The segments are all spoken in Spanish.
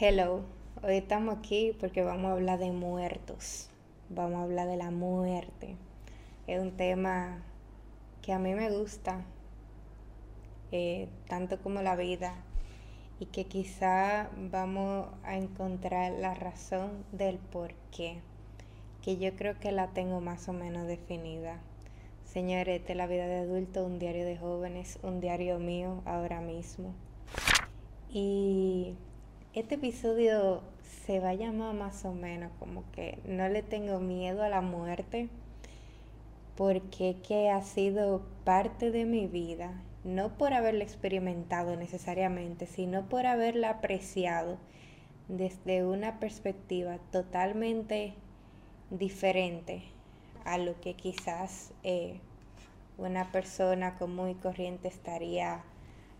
Hello, hoy estamos aquí porque vamos a hablar de muertos, vamos a hablar de la muerte. Es un tema que a mí me gusta, eh, tanto como la vida, y que quizá vamos a encontrar la razón del por qué, que yo creo que la tengo más o menos definida. Señores, esta la vida de adulto, un diario de jóvenes, un diario mío ahora mismo. Y este episodio se va a llamar más o menos como que no le tengo miedo a la muerte porque que ha sido parte de mi vida, no por haberla experimentado necesariamente, sino por haberla apreciado desde una perspectiva totalmente diferente a lo que quizás eh, una persona común y corriente estaría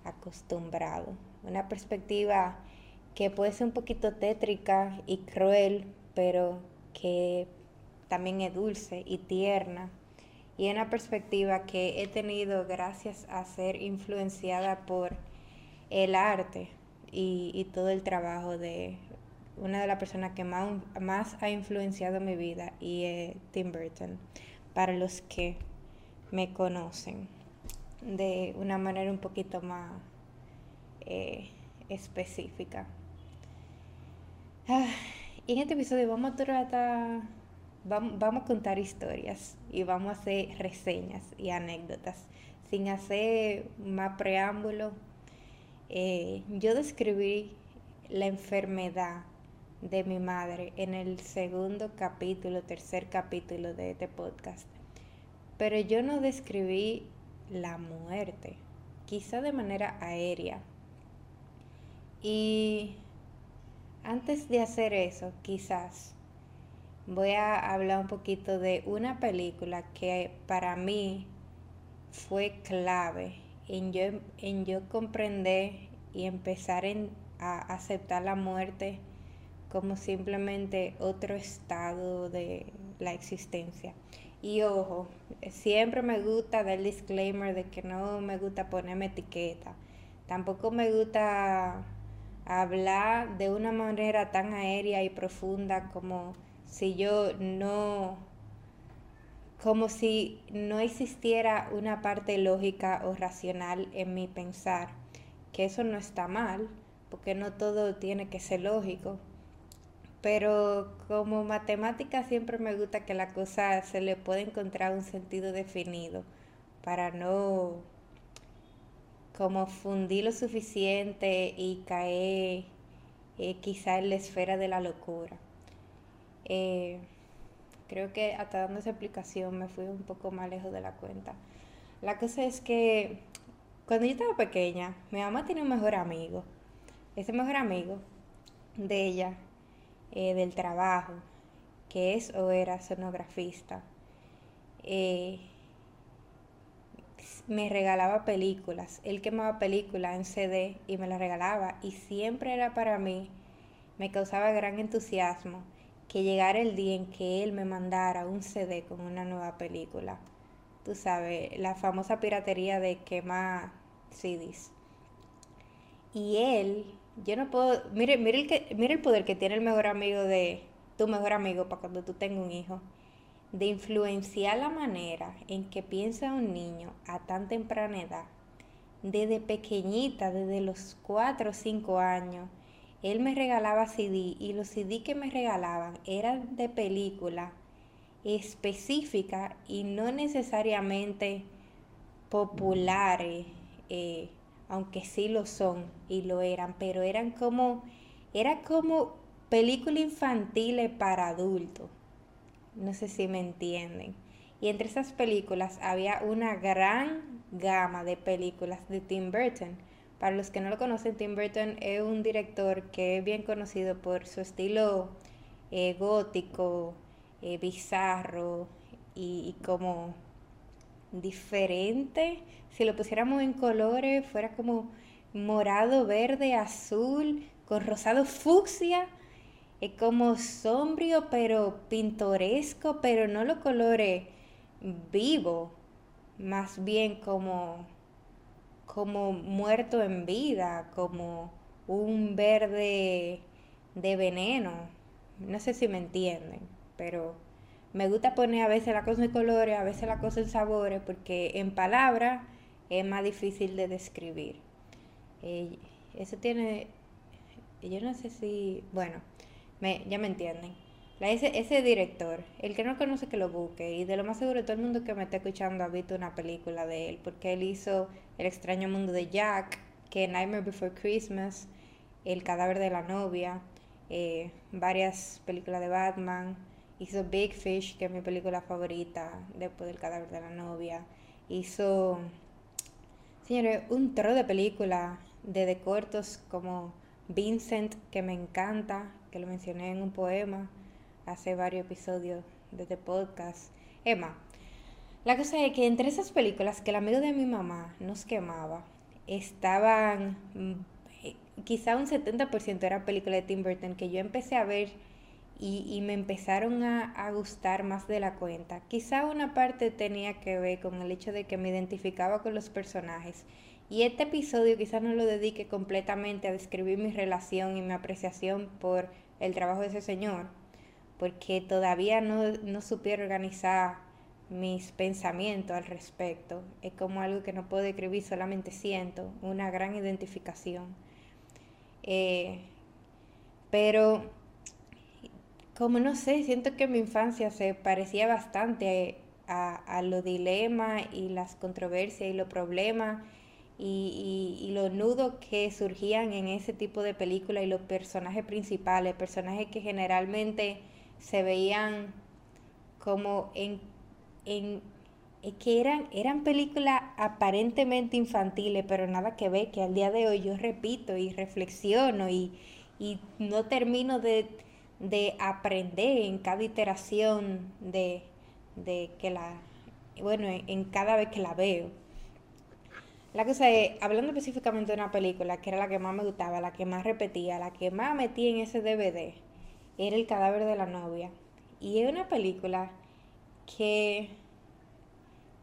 acostumbrado. Una perspectiva que puede ser un poquito tétrica y cruel, pero que también es dulce y tierna. Y una perspectiva que he tenido gracias a ser influenciada por el arte y, todo el trabajo de una de las personas que más, ha influenciado mi vida y es Tim Burton, para los que me conocen de una manera un poquito más eh, específica. En este episodio vamos a tratar, vamos, a contar historias y vamos a hacer reseñas y anécdotas. Sin hacer más preámbulo, eh, yo describí la enfermedad de mi madre en el segundo capítulo, tercer capítulo de este podcast. Pero yo no describí la muerte, quizá de manera aérea. Y antes de hacer eso, quizás voy a hablar un poquito de una película que para mí fue clave en yo, en yo comprender y empezar a aceptar la muerte como simplemente otro estado de la existencia. Y ojo, siempre me gusta dar disclaimer de que no me gusta ponerme etiqueta. Tampoco me gusta hablar de una manera tan aérea y profunda como si yo no, como si no existiera una parte lógica o racional en mi pensar, que eso no está mal, porque no todo tiene que ser lógico. Pero como matemática siempre me gusta que la cosa se le pueda encontrar un sentido definido para no como fundir lo suficiente y caer eh, quizá en la esfera de la locura. Eh, creo que hasta dando esa explicación me fui un poco más lejos de la cuenta. La cosa es que cuando yo estaba pequeña, mi mamá tenía un mejor amigo. Ese mejor amigo de ella, eh, del trabajo, que es o era sonografista, me regalaba películas. Él quemaba películas en CD y me las regalaba. Y siempre era para mí, me causaba gran entusiasmo que llegara el día en que él me mandara un CD con una nueva película. Tú sabes, la famosa piratería de quemar CDs. Y él, yo no puedo, mire, mire el, que, mire el poder que tiene el mejor amigo de tu mejor amigo para cuando tú tengas un hijo de influenciar la manera en que piensa un niño a tan temprana edad, desde pequeñita, desde los 4 o 5 años, él me regalaba CD y los CD que me regalaban eran de película específica y no necesariamente populares, eh, aunque sí lo son y lo eran, pero eran como, era como película infantil para adultos. No sé si me entienden. Y entre esas películas había una gran gama de películas de Tim Burton. Para los que no lo conocen, Tim Burton es un director que es bien conocido por su estilo eh, gótico, eh, bizarro y, y, como diferente. Si lo pusiéramos en colores, fuera como morado, verde, azul, con rosado fucsia es como sombrío pero pintoresco, pero no lo colore vivo, más bien como, como muerto en vida, como un verde de veneno. No sé si me entienden, pero me gusta poner a veces la cosa en colores, a veces la cosa en sabores, porque en palabras es más difícil de describir. Eh, eso tiene, yo no sé si, bueno, me, ya me entienden. ese, ese director, el que no conoce que lo busque, y de lo más seguro todo el mundo que me está escuchando ha visto una película de él, porque él hizo El extraño mundo de Jack, que Nightmare Before Christmas, El cadáver de la novia, eh, varias películas de Batman, hizo Big Fish, que es mi película favorita después del cadáver de la novia, hizo, señores, un trozo de películas de, de cortos como Vincent, que me encanta, que lo mencioné en un poema hace varios episodios de este podcast. Emma, la cosa es que entre esas películas que el amigo de mi mamá nos quemaba, estaban, mm, quizá un 70% era película de Tim Burton que yo empecé a ver y, me empezaron a, a, gustar más de la cuenta. Quizá una parte tenía que ver con el hecho de que me identificaba con los personajes y este episodio quizás no lo dedique completamente a describir mi relación y mi apreciación por el trabajo de ese señor, porque todavía no, no supiera organizar mis pensamientos al respecto. Es como algo que no puedo describir, solamente siento una gran identificación. Eh, pero, como no sé, siento que mi infancia se parecía bastante a, a los dilemas y las controversias y los problemas y, y, los nudos que surgían en ese tipo de película y los personajes principales, personajes que generalmente se veían como en, en que eran, eran películas aparentemente infantiles, pero nada que ver, que al día de hoy yo repito y reflexiono y, y no termino de, de, aprender en cada iteración de, de que la, bueno, en cada vez que la veo. La cosa es, hablando específicamente de una película que era la que más me gustaba, la que más repetía, la que más metí en ese DVD, era El cadáver de la novia. Y es una película que,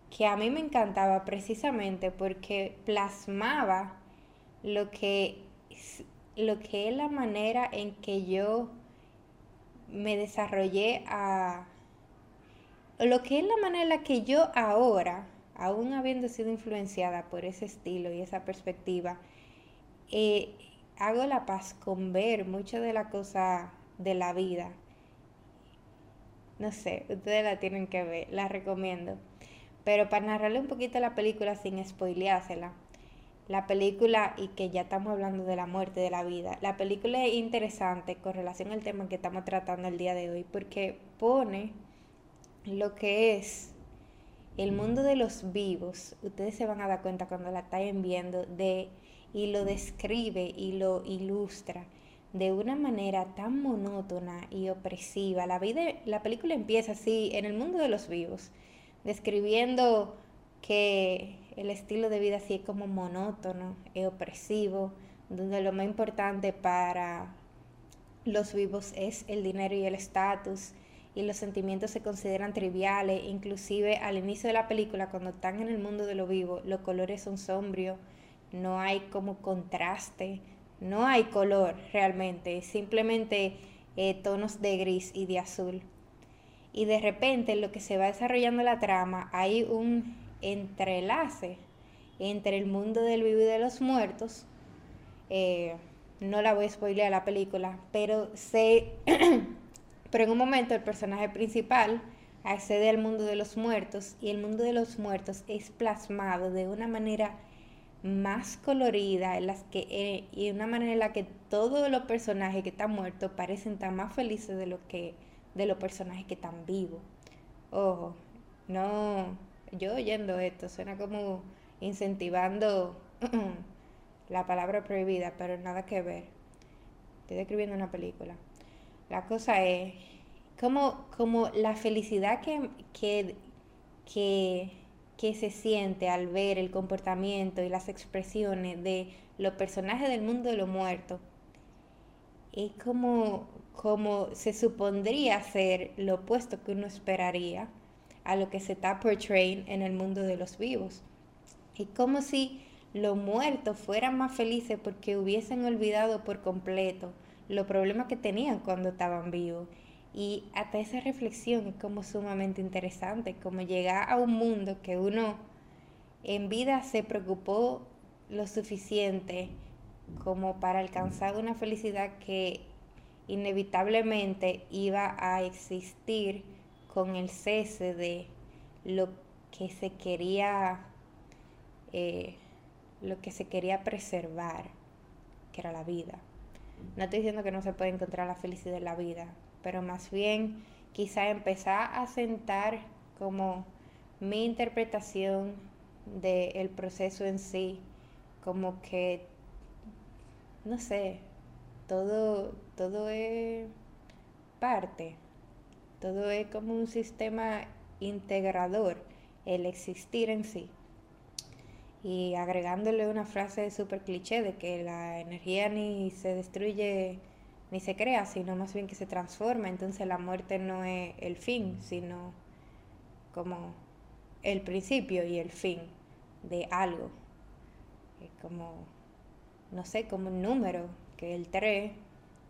que a mí me encantaba precisamente porque plasmaba lo que, lo que es la manera en que yo me desarrollé a... Lo que es la manera en la que yo ahora aún habiendo sido influenciada por ese estilo y esa perspectiva, eh, hago la paz con ver mucho de la cosa de la vida. No sé, ustedes la tienen que ver, la recomiendo. Pero para narrarle un poquito la película sin spoileársela, la película, y que ya estamos hablando de la muerte, de la vida, la película es interesante con relación al tema que estamos tratando el día de hoy, porque pone lo que es el mundo de los vivos, ustedes se van a dar cuenta cuando la están viendo, de, y lo describe y lo ilustra de una manera tan monótona y opresiva. La, vida, la película empieza así, en el mundo de los vivos, describiendo que el estilo de vida así es como monótono, es opresivo, donde lo más importante para los vivos es el dinero y el estatus, y los sentimientos se consideran triviales, inclusive al inicio de la película, cuando están en el mundo de lo vivo, los colores son sombrios, no hay como contraste, no hay color realmente, simplemente eh, tonos de gris y de azul. Y de repente, en lo que se va desarrollando la trama, hay un entrelace entre el mundo del vivo y de los muertos. Eh, no la voy a spoilear la película, pero se Pero en un momento el personaje principal accede al mundo de los muertos y el mundo de los muertos es plasmado de una manera más colorida en las que, eh, y de una manera en la que todos los personajes que están muertos parecen tan más felices de lo que de los personajes que están vivos. Ojo, no, yo oyendo esto suena como incentivando la palabra prohibida, pero nada que ver. Estoy describiendo una película. La cosa es como, como la felicidad que, que, que, se siente al ver el comportamiento y las expresiones de los personajes del mundo de los muertos. Es como, como se supondría ser lo opuesto que uno esperaría a lo que se está portraying en el mundo de los vivos. Es como si los muertos fueran más felices porque hubiesen olvidado por completo los problemas que tenían cuando estaban vivos. Y hasta esa reflexión es como sumamente interesante, como llegar a un mundo que uno en vida se preocupó lo suficiente como para alcanzar una felicidad que inevitablemente iba a existir con el cese de lo que se quería eh, lo que se quería preservar, que era la vida. No estoy diciendo que no se puede encontrar la felicidad en la vida, pero más bien quizá empezar a sentar como mi interpretación del proceso en sí, como que, no sé, todo, todo es parte, todo es como un sistema integrador, el existir en sí y agregándole una frase súper cliché de que la energía ni se destruye ni se crea, sino más bien que se transforma. Entonces la muerte no es el fin, sino como el principio y el fin de algo. Es como, no sé, como un número, que el 3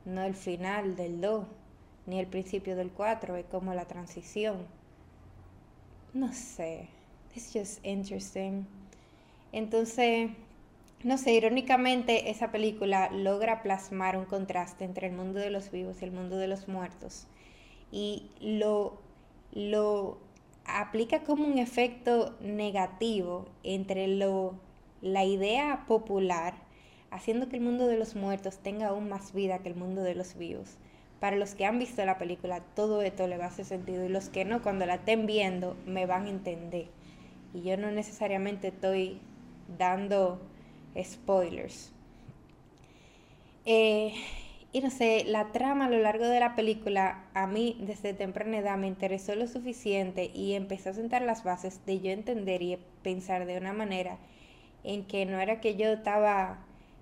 no el final del 2, ni el principio del 4, es como la transición. No sé, it's just interesting. Entonces, no sé, irónicamente esa película logra plasmar un contraste entre el mundo de los vivos y el mundo de los muertos. Y lo, lo aplica como un efecto negativo entre lo, la idea popular, haciendo que el mundo de los muertos tenga aún más vida que el mundo de los vivos. Para los que han visto la película, todo esto le va a hacer sentido y los que no, cuando la estén viendo, me van a entender. Y yo no necesariamente estoy dando spoilers. Eh, y no sé, la trama a lo largo de la película a mí desde temprana edad me interesó lo suficiente y empecé a sentar las bases de yo entender y pensar de una manera en que no era que yo estaba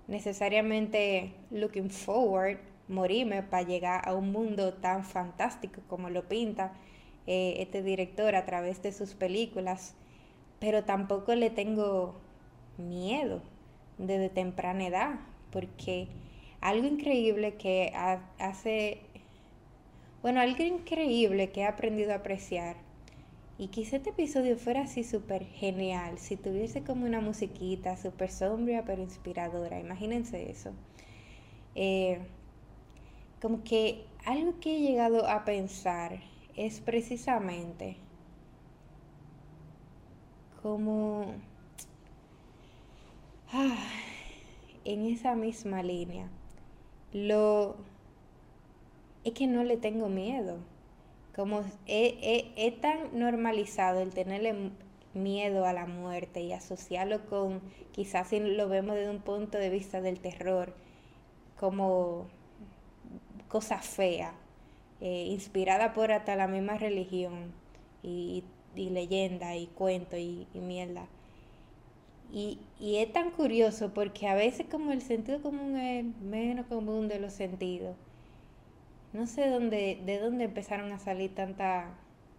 necesariamente looking forward morirme para llegar a un mundo tan fantástico como lo pinta eh, este director a través de sus películas, pero tampoco le tengo miedo desde temprana edad, porque algo increíble que hace, bueno, algo increíble que he aprendido a apreciar, y quizá este episodio fuera así súper genial, si tuviese como una musiquita súper sombria pero inspiradora, imagínense eso. Eh, como que algo que he llegado a pensar es precisamente como Ah, en esa misma línea, lo es que no le tengo miedo. Como es, tan normalizado el tenerle miedo a la muerte y asociarlo con, quizás si lo vemos desde un punto de vista del terror, como cosa fea, eh, inspirada por hasta la misma religión y, leyenda y cuento y mierda. Y, es tan curioso porque a veces como el sentido común es menos común de los sentidos. No sé dónde, de dónde empezaron a salir tantas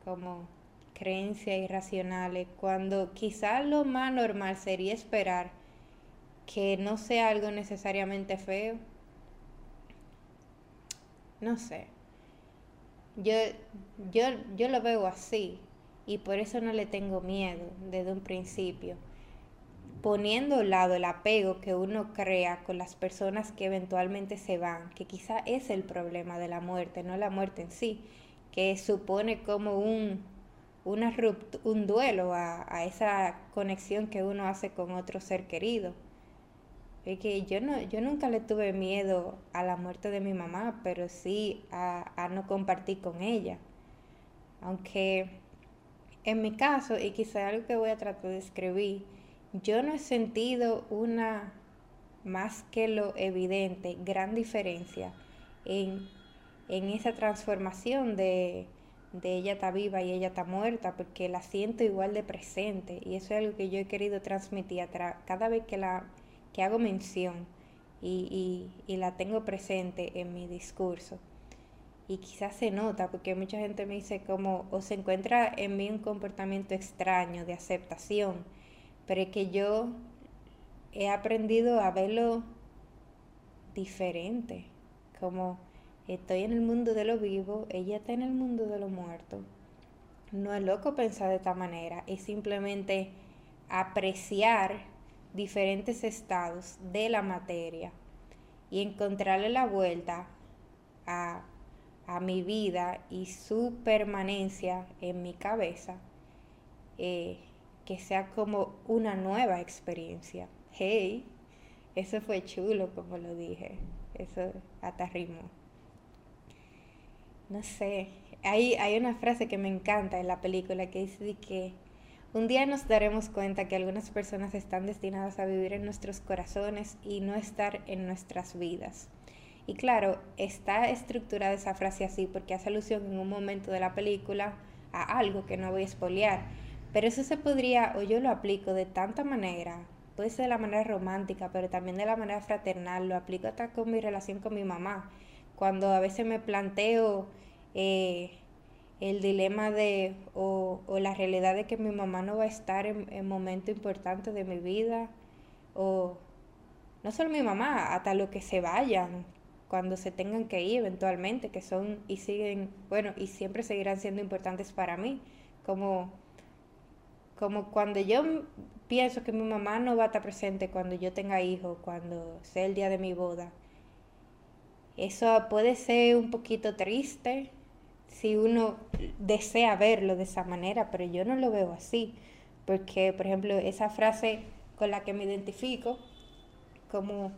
como creencias irracionales cuando quizás lo más normal sería esperar que no sea algo necesariamente feo. No sé. Yo, yo, yo lo veo así y por eso no le tengo miedo desde un principio poniendo a lado el apego que uno crea con las personas que eventualmente se van, que quizá es el problema de la muerte, no la muerte en sí, que supone como un, un duelo a, esa conexión que uno hace con otro ser querido. Es que yo, no, yo nunca le tuve miedo a la muerte de mi mamá, pero sí a, a no compartir con ella. Aunque en mi caso, y quizá algo que voy a tratar de escribir, yo no he sentido una, más que lo evidente, gran diferencia en, esa transformación de, ella está viva y ella está muerta, porque la siento igual de presente y eso es algo que yo he querido transmitir cada vez que, la, que hago mención y, y, la tengo presente en mi discurso. Y quizás se nota, porque mucha gente me dice como, o se encuentra en mí un comportamiento extraño de aceptación, pero es que yo he aprendido a verlo diferente, como estoy en el mundo de lo vivo, ella está en el mundo de lo muerto. No es loco pensar de esta manera, es simplemente apreciar diferentes estados de la materia y encontrarle la vuelta a, mi vida y su permanencia en mi cabeza, eh, que sea como una nueva experiencia. Hey, eso fue chulo como lo dije, eso hasta ritmo. No sé, hay, hay una frase que me encanta en la película que dice que un día nos daremos cuenta que algunas personas están destinadas a vivir en nuestros corazones y no estar en nuestras vidas. Y claro, está estructurada esa frase así porque hace alusión en un momento de la película a algo que no voy a espolear. Pero eso se podría, o yo lo aplico de tanta manera, puede ser de la manera romántica, pero también de la manera fraternal, lo aplico hasta con mi relación con mi mamá. Cuando a veces me planteo eh, el dilema de o, la realidad de que mi mamá no va a estar en, en momentos importantes de mi vida o no solo mi mamá, hasta los que se vayan cuando se tengan que ir eventualmente, que son y siguen, bueno, y siempre seguirán siendo importantes para mí, como como cuando yo pienso que mi mamá no va a estar presente cuando yo tenga hijos, cuando sea el día de mi boda. Eso puede ser un poquito triste, si uno desea verlo de esa manera, pero yo no lo veo así, porque, por ejemplo, esa frase con la que me identifico, como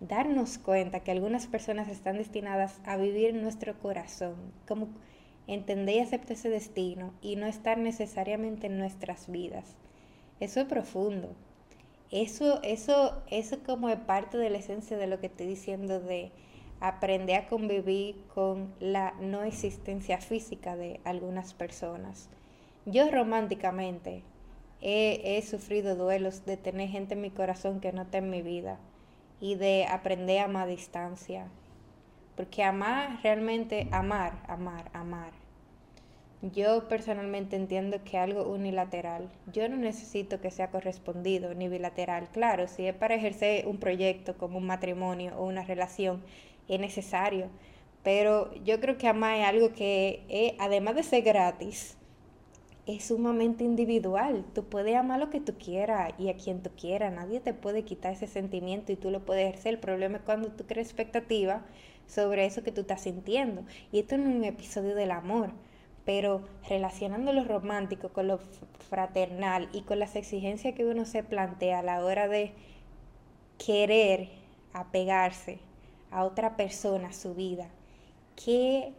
darnos cuenta que algunas personas están destinadas a vivir en nuestro corazón, como entender y aceptar ese destino y no estar necesariamente en nuestras vidas. Eso es profundo. Eso, eso, eso como es parte de la esencia de lo que estoy diciendo de aprender a convivir con la no existencia física de algunas personas. Yo románticamente he, sufrido duelos de tener gente en mi corazón que no está en mi vida y de aprender a a distancia. Porque amar, realmente amar, amar, amar. Yo personalmente entiendo que algo unilateral, yo no necesito que sea correspondido ni bilateral. Claro, si es para ejercer un proyecto como un matrimonio o una relación, es necesario. Pero yo creo que amar es algo que, además de ser gratis, es sumamente individual. Tú puedes amar lo que tú quieras y a quien tú quieras. Nadie te puede quitar ese sentimiento y tú lo puedes ejercer. El problema es cuando tú crees expectativa sobre eso que tú estás sintiendo. Y esto no es un episodio del amor, pero relacionando lo romántico con lo fraternal y con las exigencias que uno se plantea a la hora de querer apegarse a otra persona su vida, que,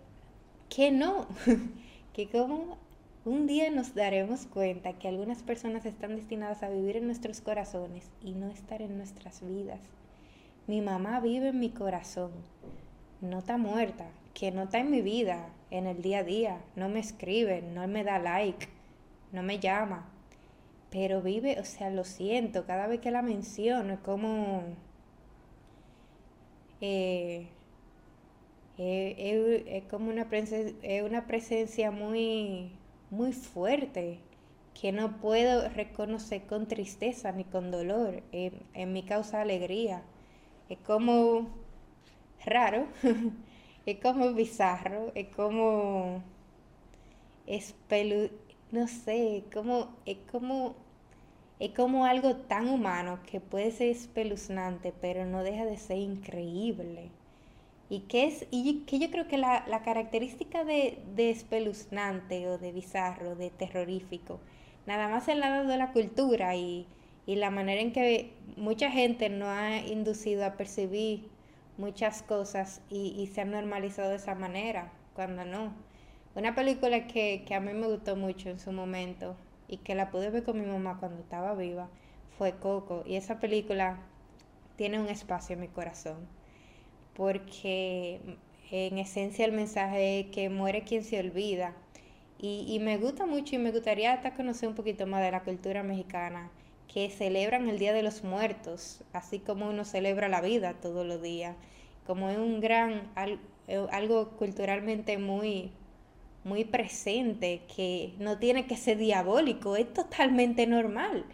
que no, que como un día nos daremos cuenta que algunas personas están destinadas a vivir en nuestros corazones y no estar en nuestras vidas. Mi mamá vive en mi corazón, no está muerta, que no está en mi vida, en el día a día, no me escribe, no me da like, no me llama, pero vive, o sea, lo siento, cada vez que la menciono es como eh, eh, es como una, una presencia muy, muy fuerte que no puedo reconocer con tristeza ni con dolor. en mi causa alegría. Es como raro, es como bizarro, es como espelu no sé, como, es como es como algo tan humano que puede ser espeluznante, pero no deja de ser increíble. Y que, es, y que yo creo que la, característica de, espeluznante o de bizarro, de terrorífico, nada más el lado de la cultura y, la manera en que mucha gente no ha inducido a percibir muchas cosas y, se ha normalizado de esa manera, cuando no. Una película que, a mí me gustó mucho en su momento y que la pude ver con mi mamá cuando estaba viva fue Coco. Y esa película tiene un espacio en mi corazón porque en esencia el mensaje es que muere quien se olvida. Y, me gusta mucho y me gustaría hasta conocer un poquito más de la cultura mexicana, que celebran el Día de los Muertos, así como uno celebra la vida todos los días, como es un gran, algo culturalmente muy, muy presente, que no tiene que ser diabólico, es totalmente normal.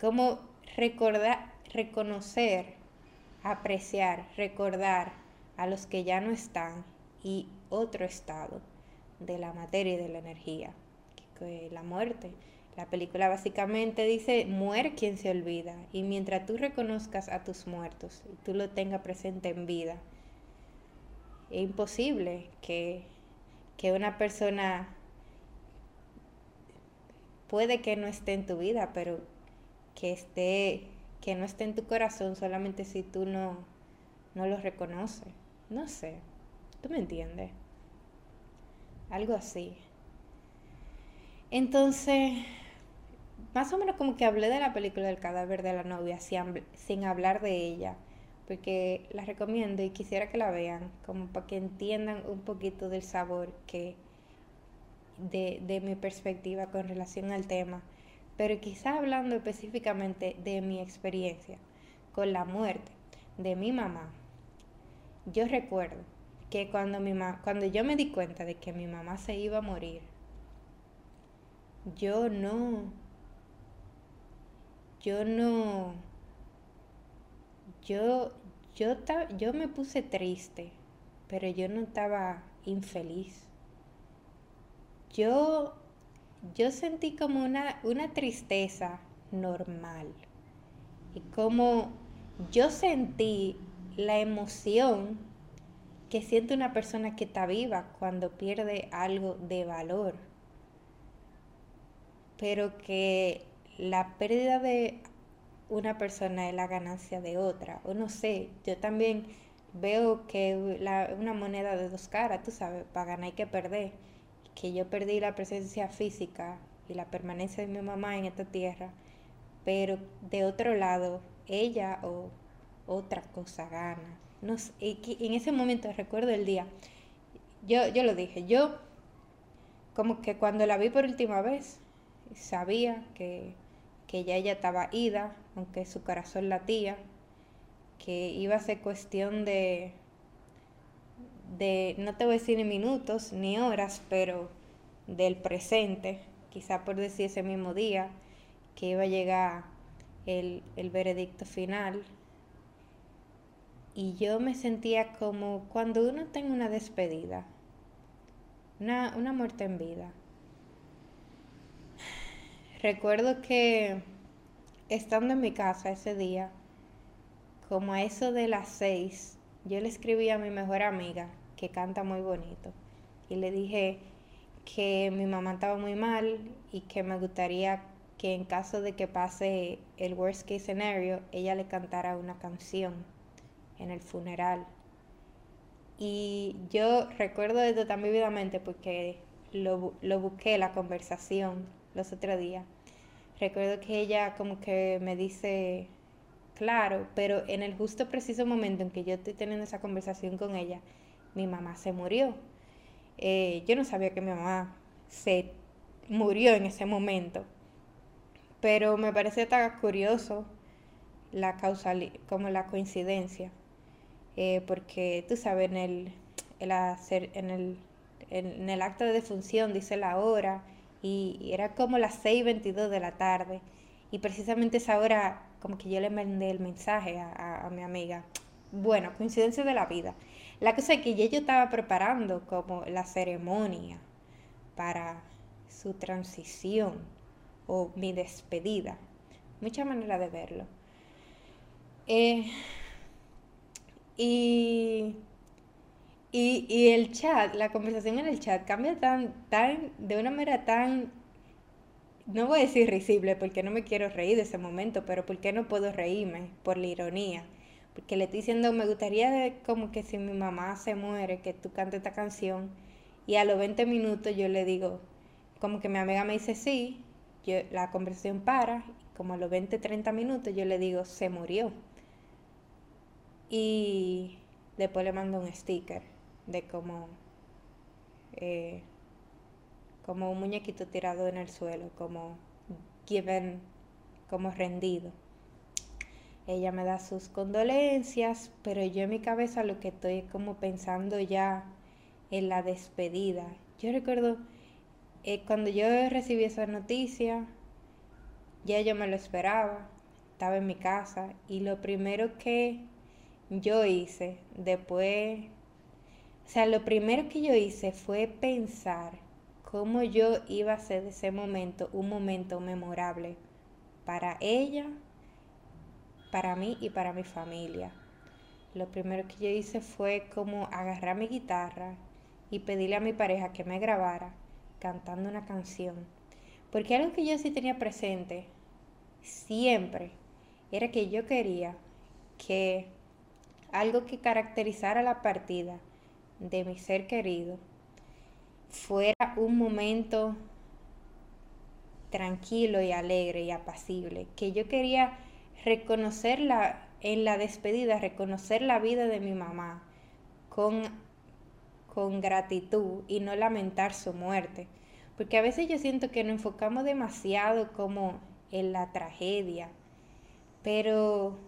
Como recordar, reconocer, apreciar, recordar a los que ya no están y otro estado de la materia y de la energía, que, la muerte. La película básicamente dice, muere quien se olvida. Y mientras tú reconozcas a tus muertos y tú lo tengas presente en vida, es imposible que, que una persona puede que no esté en tu vida, pero que esté, que no esté en tu corazón solamente si tú no, no lo reconoces. No sé, ¿tú me entiendes? Algo así. Entonces, más o menos como que hablé de la película del cadáver de la novia sin, hablar de ella, porque la recomiendo y quisiera que la vean, como para que entiendan un poquito del sabor que de, de mi perspectiva con relación al tema, pero quizá hablando específicamente de mi experiencia con la muerte de mi mamá. Yo recuerdo que cuando, mi cuando yo me di cuenta de que mi mamá se iba a morir, yo no, yo no, yo, yo, yo me puse triste, pero yo no estaba infeliz. Yo, yo sentí como una, una tristeza normal y como yo sentí la emoción que siente una persona que está viva cuando pierde algo de valor. Pero que la pérdida de una persona es la ganancia de otra. O no sé, yo también veo que una moneda de dos caras, tú sabes, para ganar hay que perder. Que yo perdí la presencia física y la permanencia de mi mamá en esta tierra, pero de otro lado, ella o otra cosa gana no en ese momento recuerdo el día, yo, yo lo dije, yo como que cuando la vi por última vez, sabía que, que ya ella estaba ida, aunque su corazón latía, que iba a ser cuestión de, de, no te voy a decir ni minutos ni horas, pero del presente, quizá por decir ese mismo día, que iba a llegar el, el veredicto final y yo me sentía como cuando uno tiene una despedida, una, una muerte en vida. Recuerdo que estando en mi casa ese día, como a eso de las seis, yo le escribí a mi mejor amiga, que canta muy bonito, y le dije que mi mamá estaba muy mal y que me gustaría que en caso de que pase el worst case scenario, ella le cantara una canción en el funeral. Y yo recuerdo esto tan vividamente porque lo, lo busqué, la conversación, los otros días. Recuerdo que ella como que me dice, claro, pero en el justo preciso momento en que yo estoy teniendo esa conversación con ella, mi mamá se murió. Eh, yo no sabía que mi mamá se murió en ese momento, pero me parece tan curioso la causal, como la coincidencia. Eh, porque tú sabes, en el, en, el acto de defunción dice la hora y, era como las 6.22 de la tarde y precisamente esa hora como que yo le mandé el mensaje a, mi amiga. Bueno, coincidencia de la vida. La cosa es que yo estaba preparando como la ceremonia para su transición o mi despedida. Mucha manera de verlo. Eh, y, y, el chat, la conversación en el chat cambia tan, tan, de una manera tan, no voy a decir risible porque no me quiero reír de ese momento, pero porque no puedo reírme por la ironía. Porque le estoy diciendo, me gustaría como que si mi mamá se muere, que tú cantes esta canción. Y a los 20 minutos yo le digo, como que mi amiga me dice sí, yo, la conversación para, como a los 20, 30 minutos yo le digo, se murió. Y después le mando un sticker de como, eh, como un muñequito tirado en el suelo, como given, como rendido. Ella me da sus condolencias, pero yo en mi cabeza lo que estoy es como pensando ya en la despedida. Yo recuerdo eh, cuando yo recibí esa noticia, ya yo me lo esperaba, estaba en mi casa y lo primero que yo hice después, o sea, lo primero que yo hice fue pensar cómo yo iba a hacer de ese momento un momento memorable para ella, para mí y para mi familia. Lo primero que yo hice fue como agarrar mi guitarra y pedirle a mi pareja que me grabara cantando una canción. Porque algo que yo sí tenía presente siempre era que yo quería que algo que caracterizara la partida de mi ser querido fuera un momento tranquilo y alegre y apacible, que yo quería reconocerla en la despedida, reconocer la vida de mi mamá con, con gratitud y no lamentar su muerte. Porque a veces yo siento que nos enfocamos demasiado como en la tragedia, pero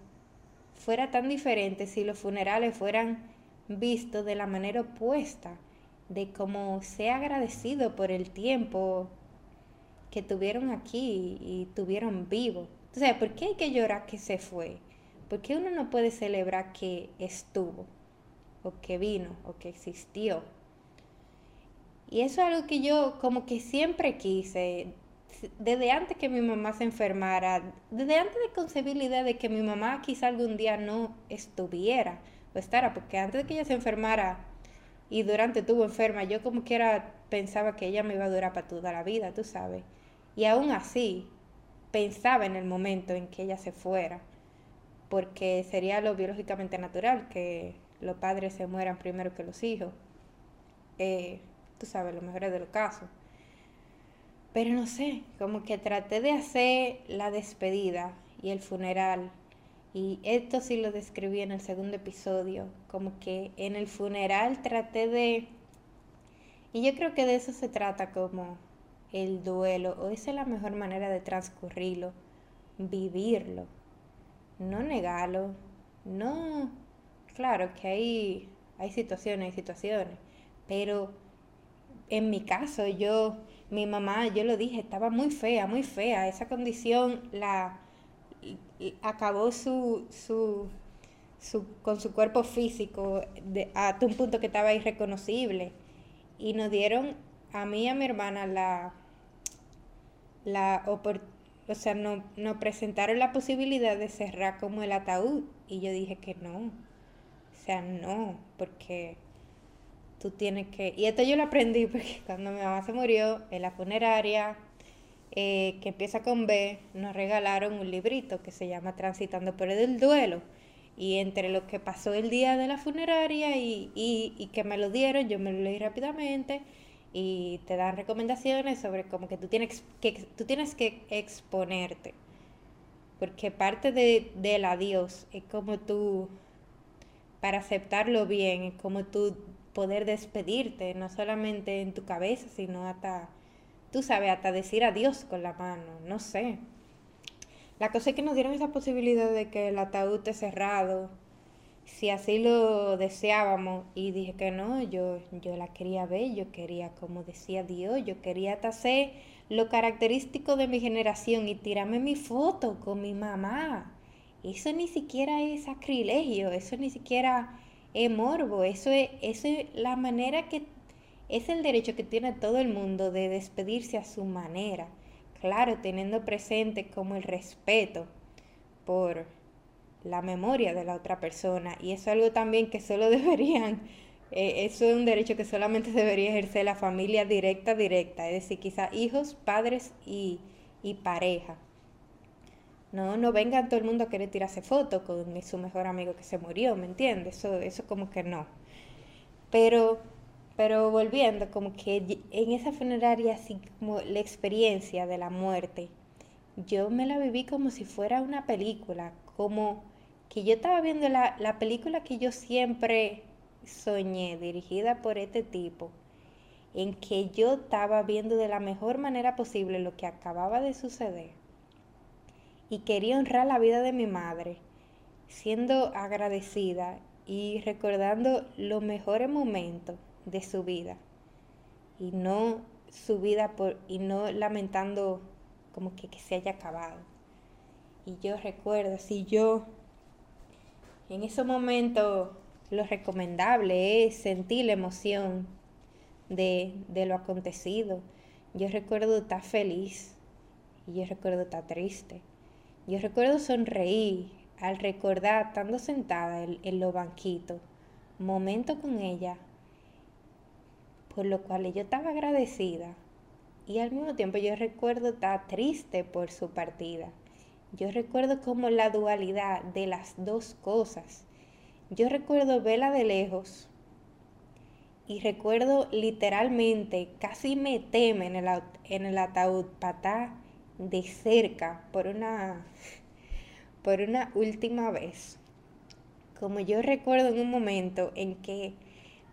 fuera tan diferente si los funerales fueran vistos de la manera opuesta, de cómo sea agradecido por el tiempo que tuvieron aquí y tuvieron vivo. Entonces, ¿por qué hay que llorar que se fue? ¿Por qué uno no puede celebrar que estuvo? O que vino, o que existió. Y eso es algo que yo como que siempre quise, desde antes que mi mamá se enfermara, desde antes de concebir la idea de que mi mamá quizá algún día no estuviera porque antes de que ella se enfermara y durante estuvo enferma, yo como que era, pensaba que ella me iba a durar para toda la vida, tú sabes. Y aún así, pensaba en el momento en que ella se fuera, porque sería lo biológicamente natural que los padres se mueran primero que los hijos. Eh, tú sabes, lo mejor de los casos. Pero no sé, como que traté de hacer la despedida y el funeral. Y esto sí lo describí en el segundo episodio. Como que en el funeral traté de... Y yo creo que de eso se trata como el duelo. O esa es la mejor manera de transcurrirlo. Vivirlo. No negarlo. No... Claro que hay, hay situaciones, hay situaciones. Pero en mi caso, yo, mi mamá, yo lo dije, estaba muy fea, muy fea. Esa condición la acabó su, su, su con su cuerpo físico de, hasta un punto que estaba irreconocible. Y nos dieron a mí y a mi hermana la, la o sea, no, nos presentaron la posibilidad de cerrar como el ataúd. Y yo dije que no. O sea, no, porque tú tienes que... Y esto yo lo aprendí porque cuando mi mamá se murió en la funeraria, eh, que empieza con B, nos regalaron un librito que se llama Transitando por el duelo. Y entre lo que pasó el día de la funeraria y, y, que me lo dieron, yo me lo leí rápidamente y te dan recomendaciones sobre cómo que tú tienes que, tú tienes que exponerte. Porque parte de, del adiós es como tú, para aceptarlo bien, es como tú poder despedirte, no solamente en tu cabeza, sino hasta, tú sabes, hasta decir adiós con la mano, no sé. La cosa es que nos dieron esa posibilidad de que el ataúd esté cerrado, si así lo deseábamos, y dije que no, yo, yo la quería ver, yo quería, como decía Dios, yo quería hacer lo característico de mi generación y tirarme mi foto con mi mamá. Eso ni siquiera es sacrilegio, eso ni siquiera es morbo, eso es, eso es la manera que, es el derecho que tiene todo el mundo de despedirse a su manera. Claro, teniendo presente como el respeto por la memoria de la otra persona. Y eso es algo también que solo deberían, eh, eso es un derecho que solamente debería ejercer la familia directa, directa, es decir, quizá hijos, padres y, pareja. No, no venga todo el mundo a querer tirarse fotos con su mejor amigo que se murió, ¿me entiendes? Eso, eso como que no. Pero, pero volviendo, como que en esa funeraria, así como la experiencia de la muerte, yo me la viví como si fuera una película, como que yo estaba viendo la, la película que yo siempre soñé, dirigida por este tipo, en que yo estaba viendo de la mejor manera posible lo que acababa de suceder. Y quería honrar la vida de mi madre, siendo agradecida y recordando los mejores momentos de su vida y no su vida por, y no lamentando como que, se haya acabado. Y yo recuerdo, si yo en ese momento lo recomendable es sentir la emoción de, de lo acontecido. Yo recuerdo estar feliz y yo recuerdo estar triste. Yo recuerdo sonreír al recordar estando sentada en, en los banquitos, momento con ella, por lo cual yo estaba agradecida. Y al mismo tiempo yo recuerdo estar triste por su partida. Yo recuerdo como la dualidad de las dos cosas. Yo recuerdo verla de lejos y recuerdo literalmente casi me teme en el, en el ataúd patá de cerca por una, por una última vez. Como yo recuerdo en un momento en que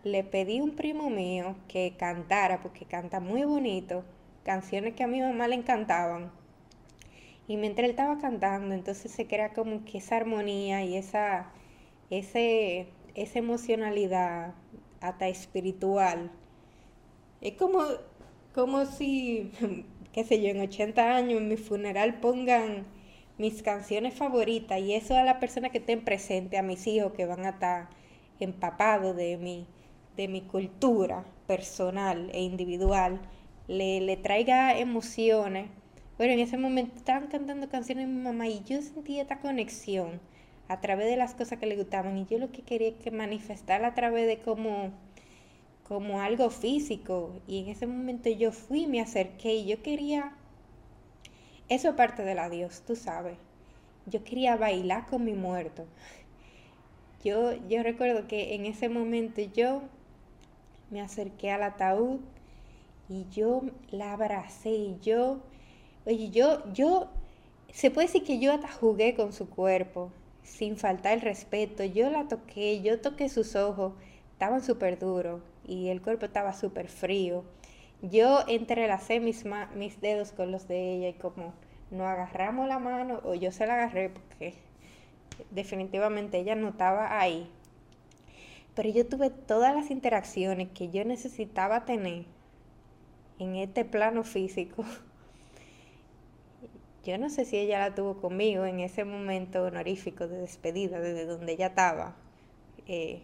le pedí a un primo mío que cantara, porque canta muy bonito, canciones que a mi mamá le encantaban. Y mientras él estaba cantando, entonces se crea como que esa armonía y esa, ese, esa emocionalidad hasta espiritual. Es como, como si, qué sé yo, en 80 años en mi funeral pongan mis canciones favoritas y eso a la persona que estén presente, a mis hijos que van a estar empapados de mi, de mi cultura personal e individual, le, le traiga emociones. Bueno, en ese momento estaban cantando canciones de mi mamá y yo sentí esta conexión a través de las cosas que le gustaban y yo lo que quería que manifestar a través de como como algo físico y en ese momento yo fui, me acerqué y yo quería eso parte de la Dios, tú sabes. Yo quería bailar con mi muerto. Yo yo recuerdo que en ese momento yo me acerqué al ataúd y yo la abracé y yo oye, yo yo se puede decir que yo hasta jugué con su cuerpo sin faltar el respeto. Yo la toqué, yo toqué sus ojos, estaban súper duros y el cuerpo estaba súper frío. Yo entrelacé mis, mis dedos con los de ella y como no agarramos la mano, o yo se la agarré porque definitivamente ella no estaba ahí. Pero yo tuve todas las interacciones que yo necesitaba tener en este plano físico yo no sé si ella la tuvo conmigo en ese momento honorífico de despedida, desde donde ella estaba. Eh,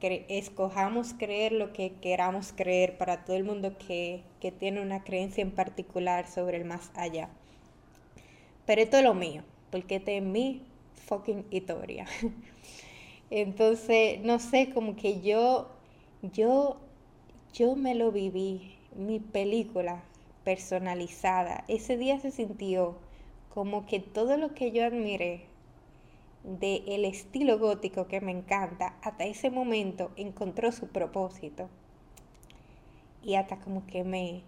escojamos creer lo que queramos creer para todo el mundo que, que tiene una creencia en particular sobre el más allá. Pero esto es lo mío, porque esta es mi fucking historia. Entonces, no sé, como que yo, yo, yo me lo viví, mi película, personalizada. Ese día se sintió como que todo lo que yo admiré del el estilo gótico que me encanta, hasta ese momento encontró su propósito. Y hasta como que me,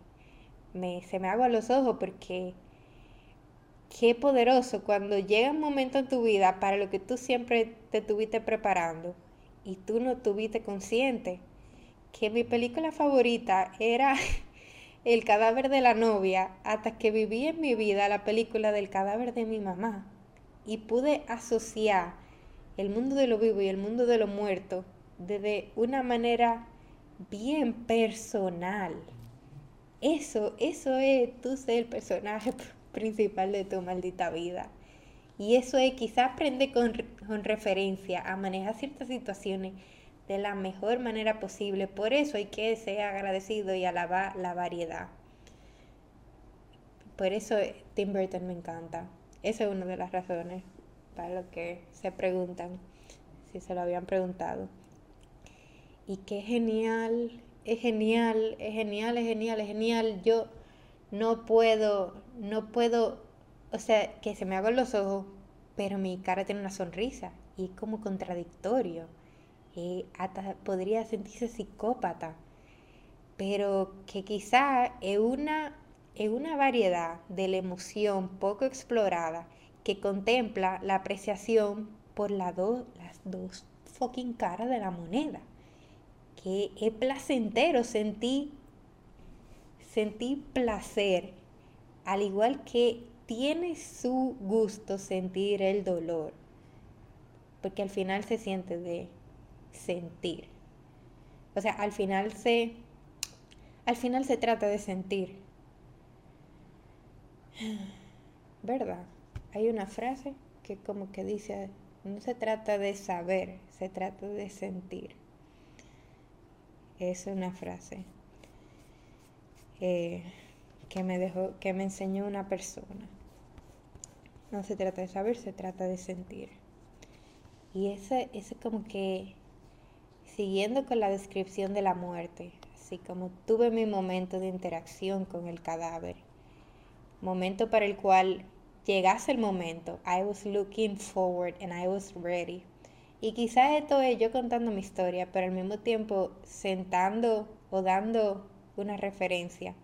me se me a los ojos porque qué poderoso cuando llega un momento en tu vida para lo que tú siempre te tuviste preparando y tú no tuviste consciente que mi película favorita era el cadáver de la novia hasta que viví en mi vida la película del cadáver de mi mamá y pude asociar el mundo de lo vivo y el mundo de lo muerto desde una manera bien personal. Eso, eso es tú ser el personaje principal de tu maldita vida. Y eso es quizás aprender con, referencia a manejar ciertas situaciones de la mejor manera posible. Por eso hay que ser agradecido y alabar la variedad. Por eso Tim Burton me encanta. Esa es una de las razones para lo que se preguntan, si se lo habían preguntado. Y qué genial, es genial, es genial, es genial, es genial. Yo no puedo, no puedo, o sea, que se me hagan los ojos, pero mi cara tiene una sonrisa y es como contradictorio. Hasta podría sentirse psicópata, pero que quizá es una, es una variedad de la emoción poco explorada que contempla la apreciación por las dos fucking caras de la moneda. Que es placentero sentir, sentir placer, al igual que tiene su gusto sentir el dolor, porque al final se siente de sentir. O sea, al final se, al final se trata de sentir. ¿Verdad? Hay una frase que como que dice No se trata de saber, se trata de sentir. Es una frase eh, que me dejó, que me enseñó una persona. No se trata de saber, se trata de sentir. Y ese, ese como que, siguiendo con la descripción de la muerte, así como tuve mi momento de interacción con el cadáver, momento para el cual llegase el momento, I was looking forward and I was ready. Y quizás esto es yo contando mi historia, pero al mismo tiempo sentando o dando una referencia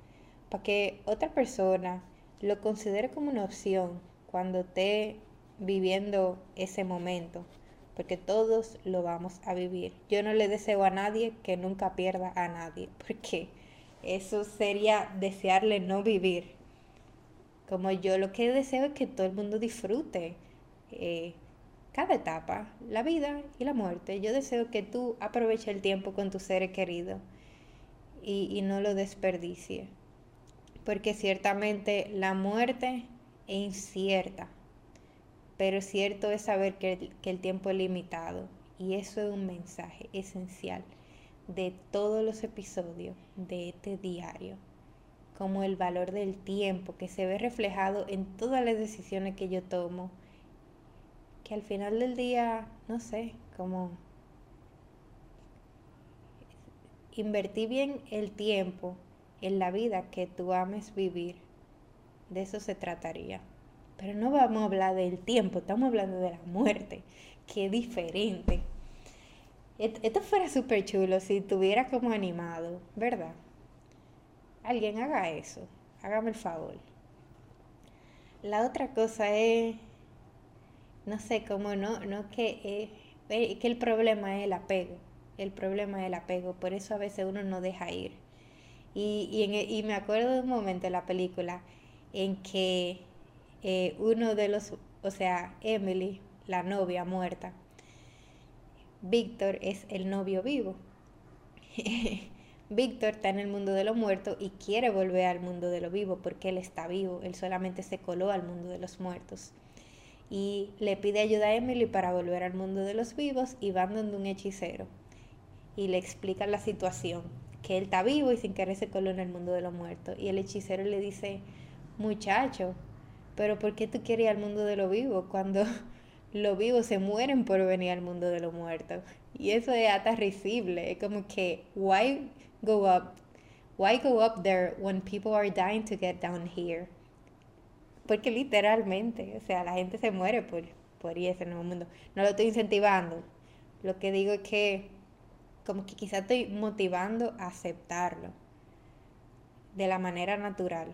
para que otra persona lo considere como una opción cuando esté viviendo ese momento, porque todos lo vamos a vivir. Yo no le deseo a nadie que nunca pierda a nadie, porque eso sería desearle no vivir. Como yo lo que deseo es que todo el mundo disfrute eh, cada etapa, la vida y la muerte. Yo deseo que tú aproveches el tiempo con tus seres queridos y, y no lo desperdicies. Porque ciertamente la muerte es incierta, pero cierto es saber que que el tiempo es limitado. Y eso es un mensaje esencial de todos los episodios de este diario como el valor del tiempo que se ve reflejado en todas las decisiones que yo tomo, que al final del día, no sé, como invertir bien el tiempo en la vida que tú ames vivir. De eso se trataría. Pero no vamos a hablar del tiempo, estamos hablando de la muerte, es diferente. Esto fuera súper chulo si tuviera como animado, ¿verdad? Alguien haga eso. Hágame el favor. La otra cosa es, no sé, cómo no, no que, eh, que el problema es el apego. El problema es el apego. Por eso a veces uno no deja ir. Y, y, e, y me acuerdo de un momento en la película en que eh, uno de los, o sea, Emily, la novia muerta, Víctor es el novio vivo. Víctor está en el mundo de los muertos y quiere volver al mundo de los vivos porque él está vivo, él solamente se coló al mundo de los muertos. Y le pide ayuda a Emily para volver al mundo de los vivos y van donde un hechicero. Y le explica la situación, que él está vivo y sin querer se coló en el mundo de los muertos. Y el hechicero le dice, muchacho, pero ¿por qué tú quieres ir al mundo de los vivos cuando los vivos se mueren por venir al mundo de los muertos? Y eso es hasta es como que, why go up? Why go up there when people are dying to get down here? Porque literalmente, o sea, la gente se muere por, por ir a ese nuevo mundo. No lo estoy incentivando. Lo que digo es que como que quizás estoy motivando a aceptarlo de la manera natural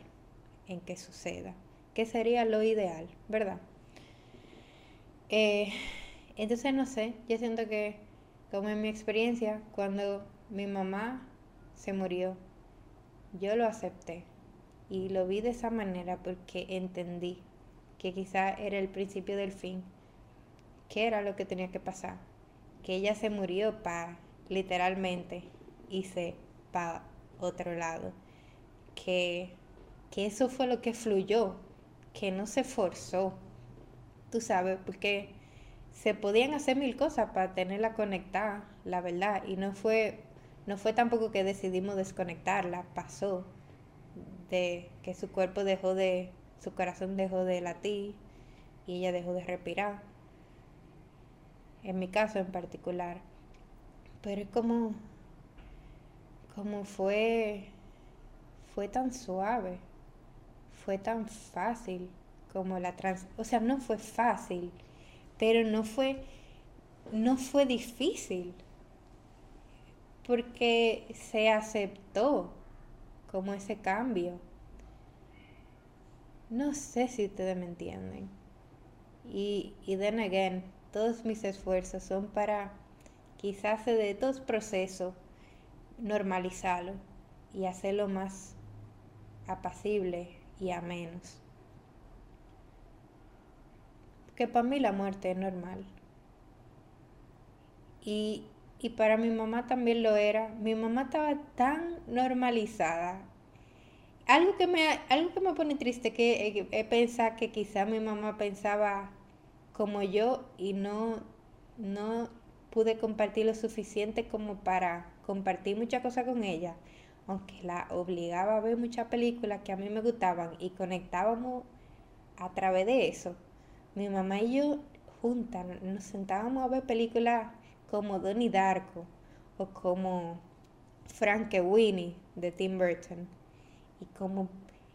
en que suceda, que sería lo ideal, ¿verdad? Eh, entonces, no sé, yo siento que, como en mi experiencia, cuando mi mamá se murió. Yo lo acepté y lo vi de esa manera porque entendí que quizá era el principio del fin, que era lo que tenía que pasar, que ella se murió para literalmente irse para otro lado, que, que eso fue lo que fluyó, que no se forzó, tú sabes, porque se podían hacer mil cosas para tenerla conectada, la verdad, y no fue no fue tampoco que decidimos desconectarla, pasó de que su cuerpo dejó de, su corazón dejó de latir y ella dejó de respirar. En mi caso en particular. Pero es como, como fue, fue tan suave, fue tan fácil como la trans, o sea, no fue fácil, pero no fue, no fue difícil porque se aceptó como ese cambio. No sé si ustedes me entienden. Y, y then again, todos mis esfuerzos son para quizás de estos procesos normalizarlo y hacerlo más apacible y a menos. Que para mí la muerte es normal. Y y para mi mamá también lo era. Mi mamá estaba tan normalizada. Algo que me, algo que me pone triste que es pensar que quizá mi mamá pensaba como yo y no, no pude compartir lo suficiente como para compartir muchas cosas con ella, aunque la obligaba a ver muchas películas que a mí me gustaban y conectábamos a través de eso. Mi mamá y yo juntas nos sentábamos a ver películas como Donnie Darko o como Frank Winnie de Tim Burton. Y como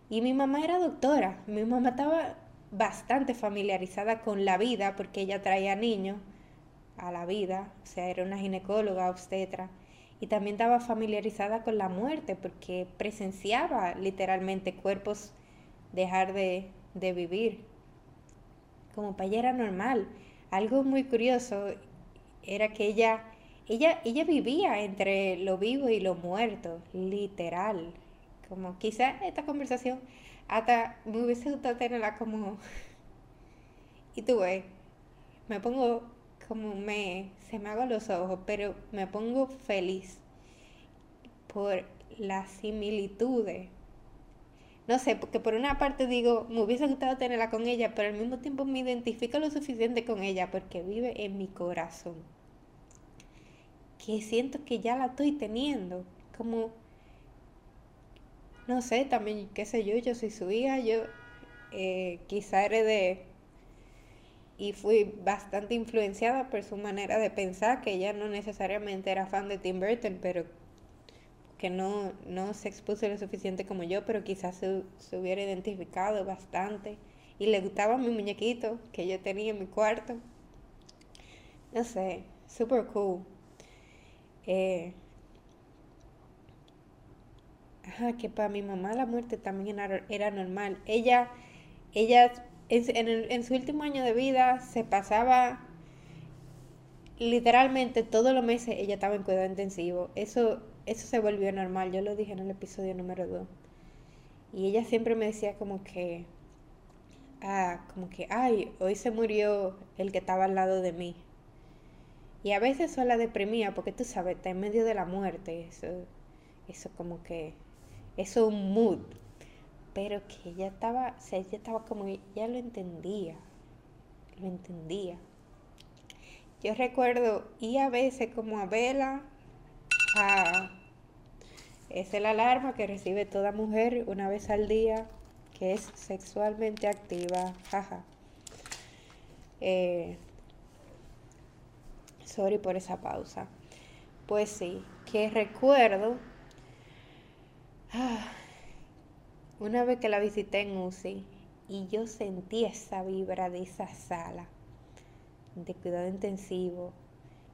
y mi mamá era doctora. Mi mamá estaba bastante familiarizada con la vida porque ella traía niños a la vida, o sea, era una ginecóloga, obstetra, y también estaba familiarizada con la muerte porque presenciaba literalmente cuerpos dejar de, de vivir. Como para ella era normal. Algo muy curioso era que ella, ella, ella vivía entre lo vivo y lo muerto, literal. Como quizá esta conversación hasta me hubiese gustado tenerla como... Y tú ves, me pongo como me... Me hago los ojos, pero me pongo feliz por las similitudes. No sé, porque por una parte digo, me hubiese gustado tenerla con ella, pero al mismo tiempo me identifico lo suficiente con ella porque vive en mi corazón. Que siento que ya la estoy teniendo. Como no sé, también, qué sé yo, yo soy su hija, yo eh, quizá heredé y fui bastante influenciada por su manera de pensar, que ella no necesariamente era fan de Tim Burton, pero que no, no se expuso lo suficiente como yo, pero quizás se, se hubiera identificado bastante. Y le gustaba mi muñequito que yo tenía en mi cuarto. No sé, super cool. Eh, ajá, que para mi mamá la muerte también era, normal. Ella, ella en, en, su último año de vida se pasaba literalmente todos los meses ella estaba en cuidado intensivo. Eso, eso se volvió normal, yo lo dije en el episodio número 2. Y ella siempre me decía como que, ah, como que, ay, hoy se murió el que estaba al lado de mí. Y a veces eso la deprimía porque tú sabes, está en medio de la muerte, eso, eso como que es un mood, pero que ella estaba, o sea, ella estaba como, ya lo entendía, lo entendía. Yo recuerdo y a veces como a vela, a, es la alarma que recibe toda mujer una vez al día que es sexualmente activa, jaja. Eh, sorry por esa pausa. Pues sí, que recuerdo Ah, una vez que la visité en UCI y yo sentí esa vibra de esa sala de cuidado intensivo,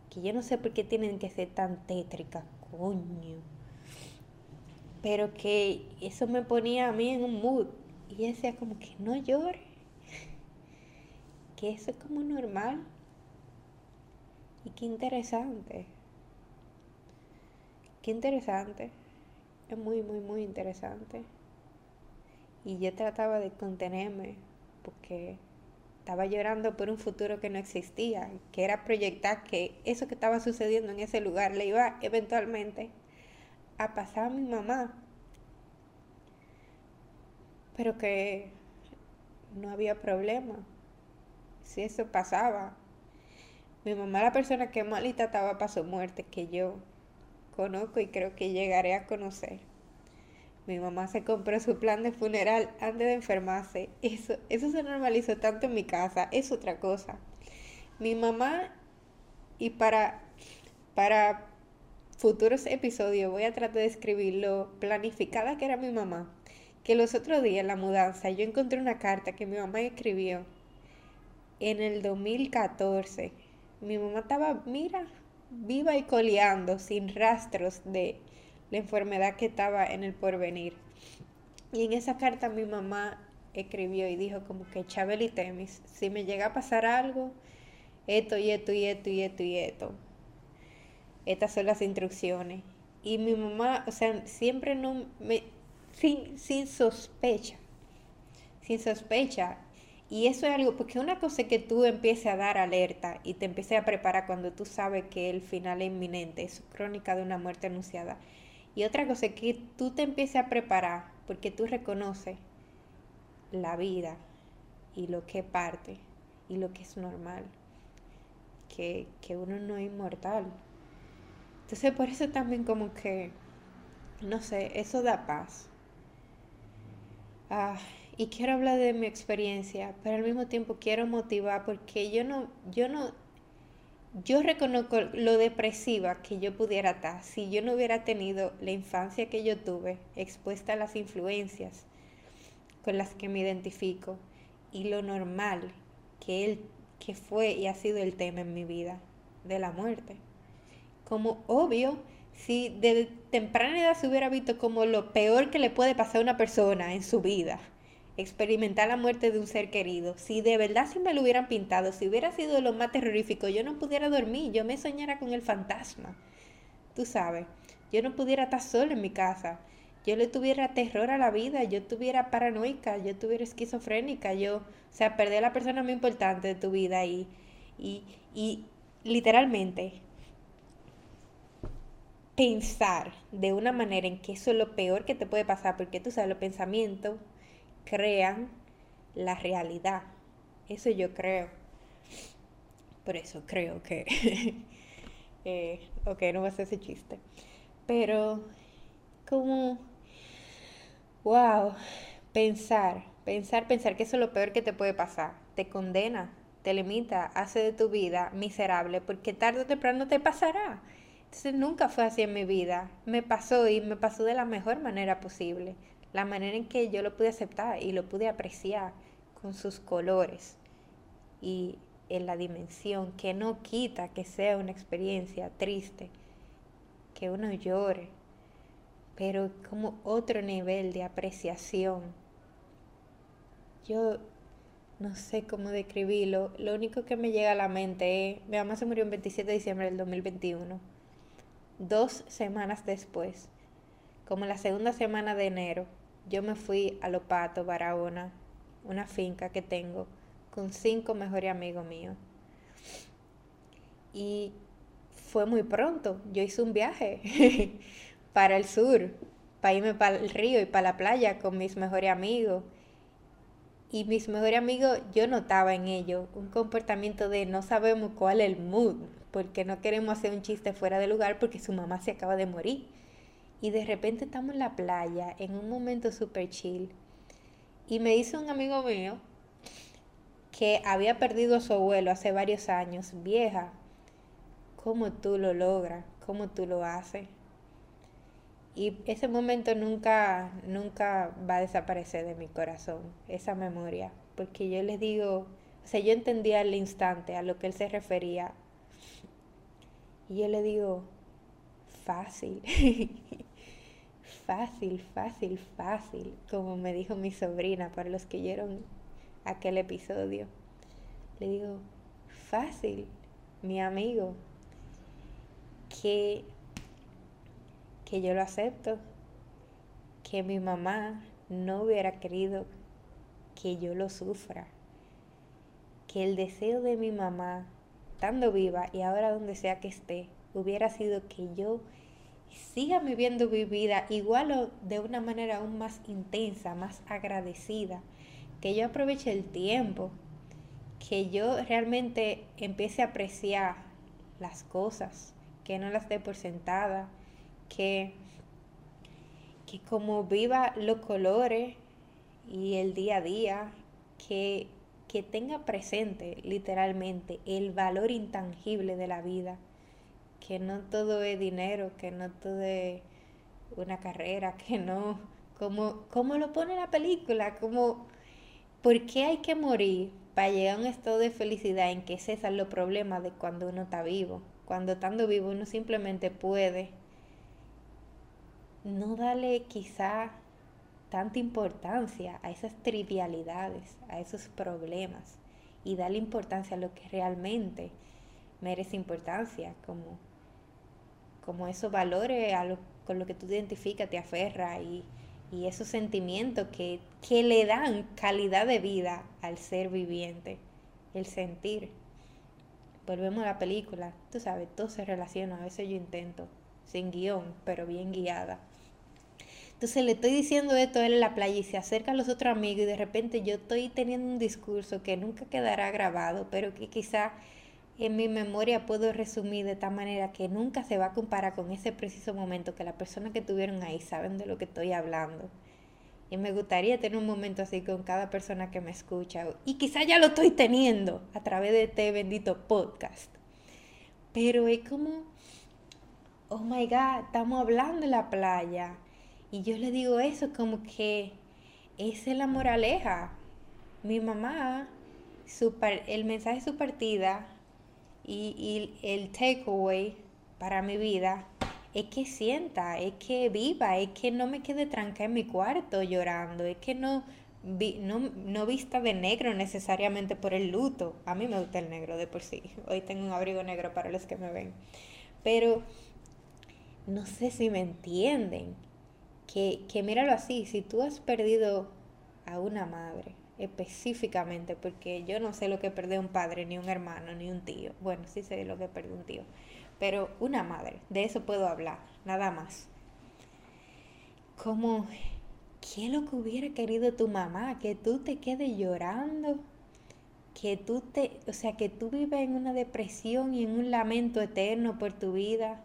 que yo no sé por qué tienen que ser tan tétricas, coño. Pero que eso me ponía a mí en un mood. Y decía como que no llore. Que eso es como normal. Y qué interesante. Qué interesante es muy, muy, muy interesante. Y yo trataba de contenerme porque estaba llorando por un futuro que no existía, que era proyectar que eso que estaba sucediendo en ese lugar le iba eventualmente a pasar a mi mamá. Pero que no había problema. Si eso pasaba, mi mamá la persona que más estaba para su muerte que yo conozco y creo que llegaré a conocer. Mi mamá se compró su plan de funeral antes de enfermarse. Eso, eso se normalizó tanto en mi casa. Es otra cosa. Mi mamá, y para, para futuros episodios voy a tratar de escribirlo planificada que era mi mamá. Que los otros días en la mudanza yo encontré una carta que mi mamá escribió en el 2014. Mi mamá estaba, mira, viva y coleando sin rastros de la enfermedad que estaba en el porvenir. Y en esa carta mi mamá escribió y dijo como que Chabel y Temis, si me llega a pasar algo, esto y esto y esto y esto y esto. Estas son las instrucciones. Y mi mamá, o sea, siempre no me, sin, sin sospecha, sin sospecha, y eso es algo, porque una cosa es que tú empieces a dar alerta y te empieces a preparar cuando tú sabes que el final es inminente, es crónica de una muerte anunciada. Y otra cosa es que tú te empieces a preparar porque tú reconoces la vida y lo que parte y lo que es normal, que, que uno no es inmortal. Entonces por eso también como que, no sé, eso da paz. Ah, y quiero hablar de mi experiencia, pero al mismo tiempo quiero motivar porque yo no, yo no, yo reconozco lo depresiva que yo pudiera estar si yo no hubiera tenido la infancia que yo tuve, expuesta a las influencias con las que me identifico y lo normal que él que fue y ha sido el tema en mi vida de la muerte. Como obvio, si de temprana edad se hubiera visto como lo peor que le puede pasar a una persona en su vida, experimentar la muerte de un ser querido. Si de verdad si me lo hubieran pintado, si hubiera sido lo más terrorífico, yo no pudiera dormir, yo me soñara con el fantasma. Tú sabes, yo no pudiera estar sola en mi casa. Yo le tuviera terror a la vida, yo tuviera paranoica, yo tuviera esquizofrénica, yo, o sea, perder a la persona más importante de tu vida y, y, y literalmente pensar de una manera en que eso es lo peor que te puede pasar, porque tú sabes, los pensamientos crean la realidad. Eso yo creo. Por eso creo que... eh, ok, no va a ser ese chiste. Pero como... Wow, pensar, pensar, pensar que eso es lo peor que te puede pasar. Te condena, te limita, hace de tu vida miserable porque tarde o temprano te pasará. Entonces nunca fue así en mi vida. Me pasó y me pasó de la mejor manera posible la manera en que yo lo pude aceptar y lo pude apreciar con sus colores y en la dimensión que no quita que sea una experiencia triste, que uno llore, pero como otro nivel de apreciación. Yo no sé cómo describirlo, lo único que me llega a la mente es, mi mamá se murió el 27 de diciembre del 2021, dos semanas después, como la segunda semana de enero, yo me fui a Lopato, Barahona, una finca que tengo, con cinco mejores amigos míos. Y fue muy pronto. Yo hice un viaje para el sur, para irme para el río y para la playa con mis mejores amigos. Y mis mejores amigos, yo notaba en ellos un comportamiento de no sabemos cuál es el mood, porque no queremos hacer un chiste fuera de lugar porque su mamá se acaba de morir y de repente estamos en la playa en un momento súper chill. Y me dice un amigo mío que había perdido a su abuelo hace varios años, vieja, ¿cómo tú lo logras? ¿Cómo tú lo haces? Y ese momento nunca, nunca va a desaparecer de mi corazón, esa memoria, porque yo les digo, o sea, yo entendía al instante a lo que él se refería. Y yo le digo, fácil. fácil, fácil, fácil, como me dijo mi sobrina para los que oyeron aquel episodio. Le digo, fácil, mi amigo, que, que yo lo acepto, que mi mamá no hubiera querido que yo lo sufra, que el deseo de mi mamá, estando viva y ahora donde sea que esté, hubiera sido que yo siga viviendo mi vida igual o de una manera aún más intensa, más agradecida, que yo aproveche el tiempo, que yo realmente empiece a apreciar las cosas, que no las dé por sentada, que, que como viva los colores y el día a día, que, que tenga presente literalmente el valor intangible de la vida que no todo es dinero, que no todo es una carrera, que no, como, como lo pone la película, como, ¿por qué hay que morir para llegar a un estado de felicidad en que es los problemas de cuando uno está vivo? Cuando estando vivo uno simplemente puede no darle quizá tanta importancia a esas trivialidades, a esos problemas y darle importancia a lo que realmente merece importancia, como como esos valores a lo, con lo que tú te identificas, te aferra y, esos sentimientos que, que le dan calidad de vida al ser viviente, el sentir. Volvemos a la película, tú sabes, todo se relaciona, a veces yo intento, sin guion, pero bien guiada. Entonces le estoy diciendo esto a él en la playa y se acercan los otros amigos y de repente yo estoy teniendo un discurso que nunca quedará grabado, pero que quizá en mi memoria puedo resumir de tal manera que nunca se va a comparar con ese preciso momento que las personas que estuvieron ahí saben de lo que estoy hablando. Y me gustaría tener un momento así con cada persona que me escucha. Y quizá ya lo estoy teniendo a través de este bendito podcast. Pero es como, oh my God, estamos hablando en la playa. Y yo le digo eso como que esa es la moraleja. Mi mamá, el mensaje de su partida y, y el takeaway para mi vida es que sienta, es que viva, es que no me quede tranca en mi cuarto llorando, es que no, no, no, vista de negro necesariamente por el luto. A mí me gusta el negro de por sí. Hoy tengo un abrigo negro para los que me ven. Pero no sé si me entienden. Que, que míralo así, si tú has perdido a una madre, específicamente, porque yo no sé lo que perdió un padre, ni un hermano, ni un tío. Bueno, sí sé lo que perdió un tío pero una madre, de eso puedo hablar, nada más. Como, ¿qué es lo que hubiera querido tu mamá? Que tú te quedes llorando, que tú te, o sea, que tú vives en una depresión y en un lamento eterno por tu vida.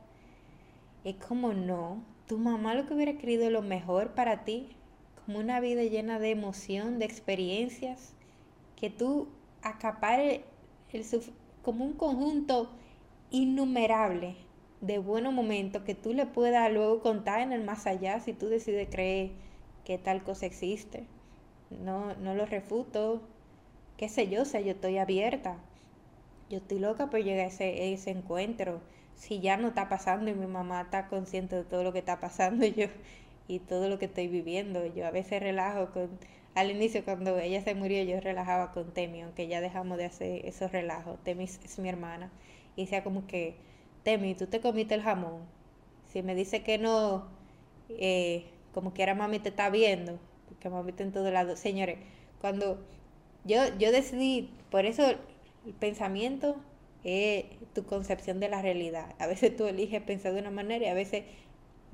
Es como no, tu mamá lo que hubiera querido lo mejor para ti, como una vida llena de emoción, de experiencias, que tú acapares el, como un conjunto innumerable de buenos momentos que tú le puedas luego contar en el más allá si tú decides creer que tal cosa existe. No, no lo refuto, qué sé yo, o sea, yo estoy abierta. Yo estoy loca por llegar a ese, ese encuentro. Si ya no está pasando y mi mamá está consciente de todo lo que está pasando yo y todo lo que estoy viviendo. Yo a veces relajo con, al inicio cuando ella se murió yo relajaba con Temi, aunque ya dejamos de hacer esos relajos. Temi es mi hermana y decía como que, Temi, tú te comiste el jamón. Si me dice que no, eh, como que ahora mami te está viendo, porque mami está en todo lado. Señores, cuando yo, yo decidí, por eso el pensamiento es tu concepción de la realidad. A veces tú eliges pensar de una manera y a veces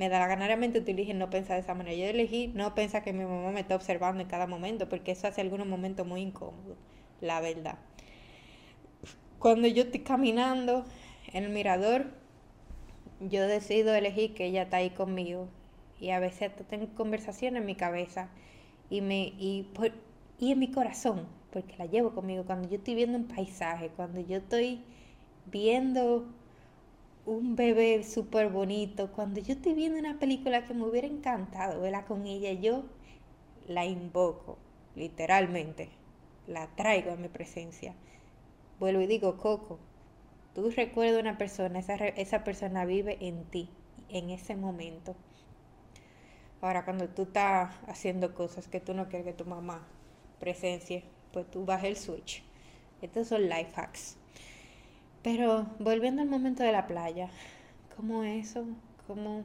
me da la ganariamente tú no pensar de esa manera. Yo elegí no pensar que mi mamá me está observando en cada momento, porque eso hace algunos momentos muy incómodos, la verdad. Cuando yo estoy caminando en el mirador, yo decido elegir que ella está ahí conmigo. Y a veces tengo conversaciones en mi cabeza y, me, y en mi corazón, porque la llevo conmigo. Cuando yo estoy viendo un paisaje, cuando yo estoy viendo un bebé súper bonito, cuando yo estoy viendo una película que me hubiera encantado verla con ella, yo la invoco, literalmente, la traigo a mi presencia vuelvo y digo, Coco, tú recuerdas a una persona, esa, esa persona vive en ti, en ese momento. Ahora, cuando tú estás haciendo cosas que tú no quieres que tu mamá presencie, pues tú bajas el switch. Estos son life hacks. Pero volviendo al momento de la playa, ¿cómo eso? ¿Cómo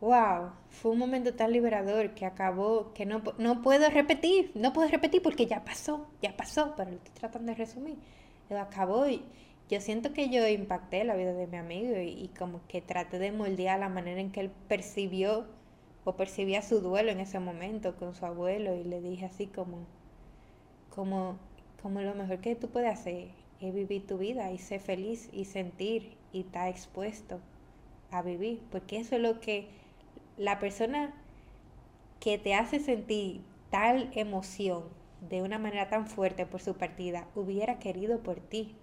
wow, fue un momento tan liberador que acabó, que no, no puedo repetir, no puedo repetir porque ya pasó, ya pasó, pero lo estoy tratando de resumir. Acabó y yo siento que yo impacté la vida de mi amigo y, como que traté de moldear la manera en que él percibió o percibía su duelo en ese momento con su abuelo y le dije así como, como, como lo mejor que tú puedes hacer es vivir tu vida y ser feliz y sentir y estar expuesto a vivir, porque eso es lo que la persona que te hace sentir tal emoción de una manera tan fuerte por su partida hubiera querido por ti.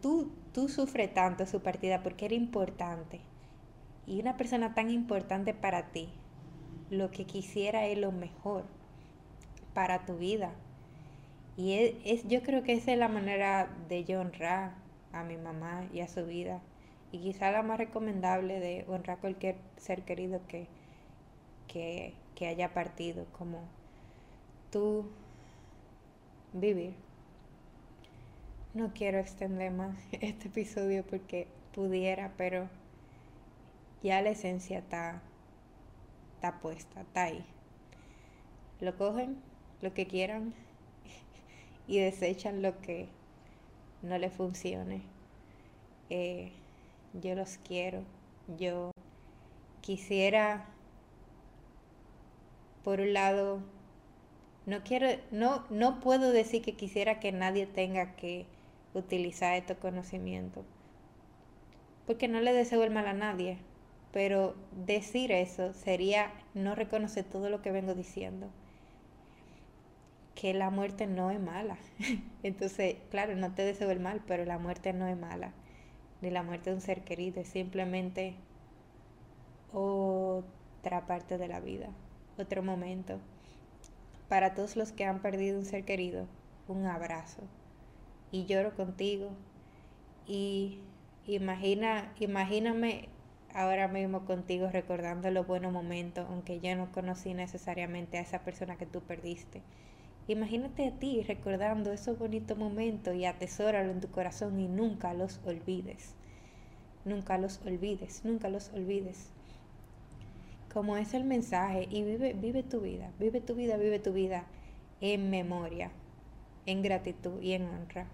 tú, tú sufres tanto su partida porque era importante. Y una persona tan importante para ti, lo que quisiera es lo mejor para tu vida. Y es, yo creo que esa es la manera de yo honrar a mi mamá y a su vida y quizá la más recomendable de honrar a cualquier ser querido que, que, que haya partido, como tú vivir. No quiero extender más este episodio porque pudiera, pero ya la esencia está, está puesta, está ahí. Lo cogen, lo que quieran, y desechan lo que no le funcione. Eh, yo los quiero, yo quisiera, por un lado, no quiero, no, no puedo decir que quisiera que nadie tenga que utilizar estos conocimientos, porque no le deseo el mal a nadie, pero decir eso sería no reconocer todo lo que vengo diciendo que la muerte no es mala. Entonces, claro, no te deseo el mal, pero la muerte no es mala. Ni la muerte de un ser querido, es simplemente otra parte de la vida, otro momento. Para todos los que han perdido un ser querido, un abrazo. Y lloro contigo. Y imagina, imagíname ahora mismo contigo recordando los buenos momentos, aunque yo no conocí necesariamente a esa persona que tú perdiste. Imagínate a ti recordando esos bonitos momentos y atesóralo en tu corazón y nunca los olvides. Nunca los olvides, nunca los olvides. Como es el mensaje y vive, vive tu vida, vive tu vida, vive tu vida en memoria, en gratitud y en honra.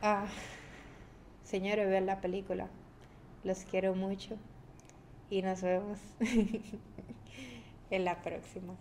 Ah, señores, vean la película. Los quiero mucho y nos vemos en la próxima.